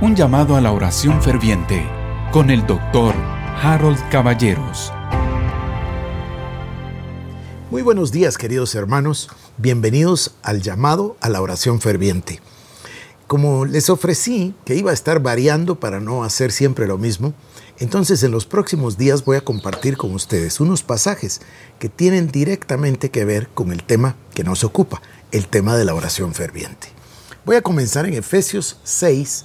Un llamado a la oración ferviente con el doctor Harold Caballeros. Muy buenos días queridos hermanos, bienvenidos al llamado a la oración ferviente. Como les ofrecí que iba a estar variando para no hacer siempre lo mismo, entonces en los próximos días voy a compartir con ustedes unos pasajes que tienen directamente que ver con el tema que nos ocupa, el tema de la oración ferviente. Voy a comenzar en Efesios 6,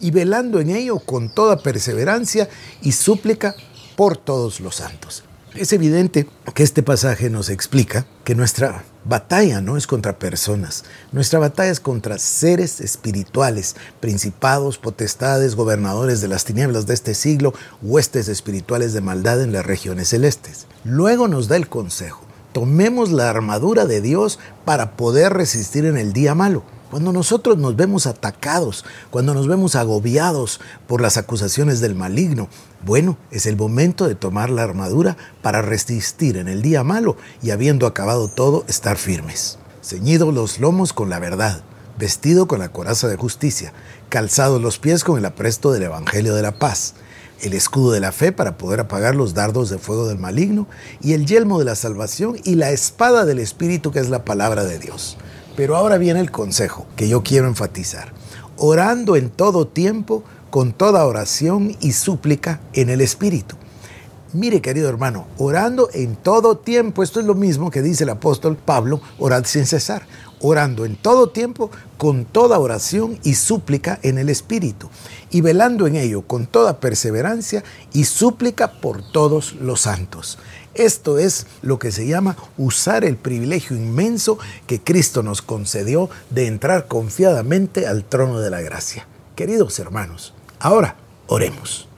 y velando en ello con toda perseverancia y súplica por todos los santos. Es evidente que este pasaje nos explica que nuestra batalla no es contra personas, nuestra batalla es contra seres espirituales, principados, potestades, gobernadores de las tinieblas de este siglo, huestes espirituales de maldad en las regiones celestes. Luego nos da el consejo, tomemos la armadura de Dios para poder resistir en el día malo. Cuando nosotros nos vemos atacados, cuando nos vemos agobiados por las acusaciones del maligno, bueno, es el momento de tomar la armadura para resistir en el día malo y habiendo acabado todo, estar firmes. Ceñidos los lomos con la verdad, vestido con la coraza de justicia, calzados los pies con el apresto del Evangelio de la paz, el escudo de la fe para poder apagar los dardos de fuego del maligno y el yelmo de la salvación y la espada del Espíritu que es la palabra de Dios. Pero ahora viene el consejo que yo quiero enfatizar. Orando en todo tiempo, con toda oración y súplica en el Espíritu. Mire, querido hermano, orando en todo tiempo, esto es lo mismo que dice el apóstol Pablo, orad sin cesar, orando en todo tiempo con toda oración y súplica en el Espíritu, y velando en ello con toda perseverancia y súplica por todos los santos. Esto es lo que se llama usar el privilegio inmenso que Cristo nos concedió de entrar confiadamente al trono de la gracia. Queridos hermanos, ahora oremos.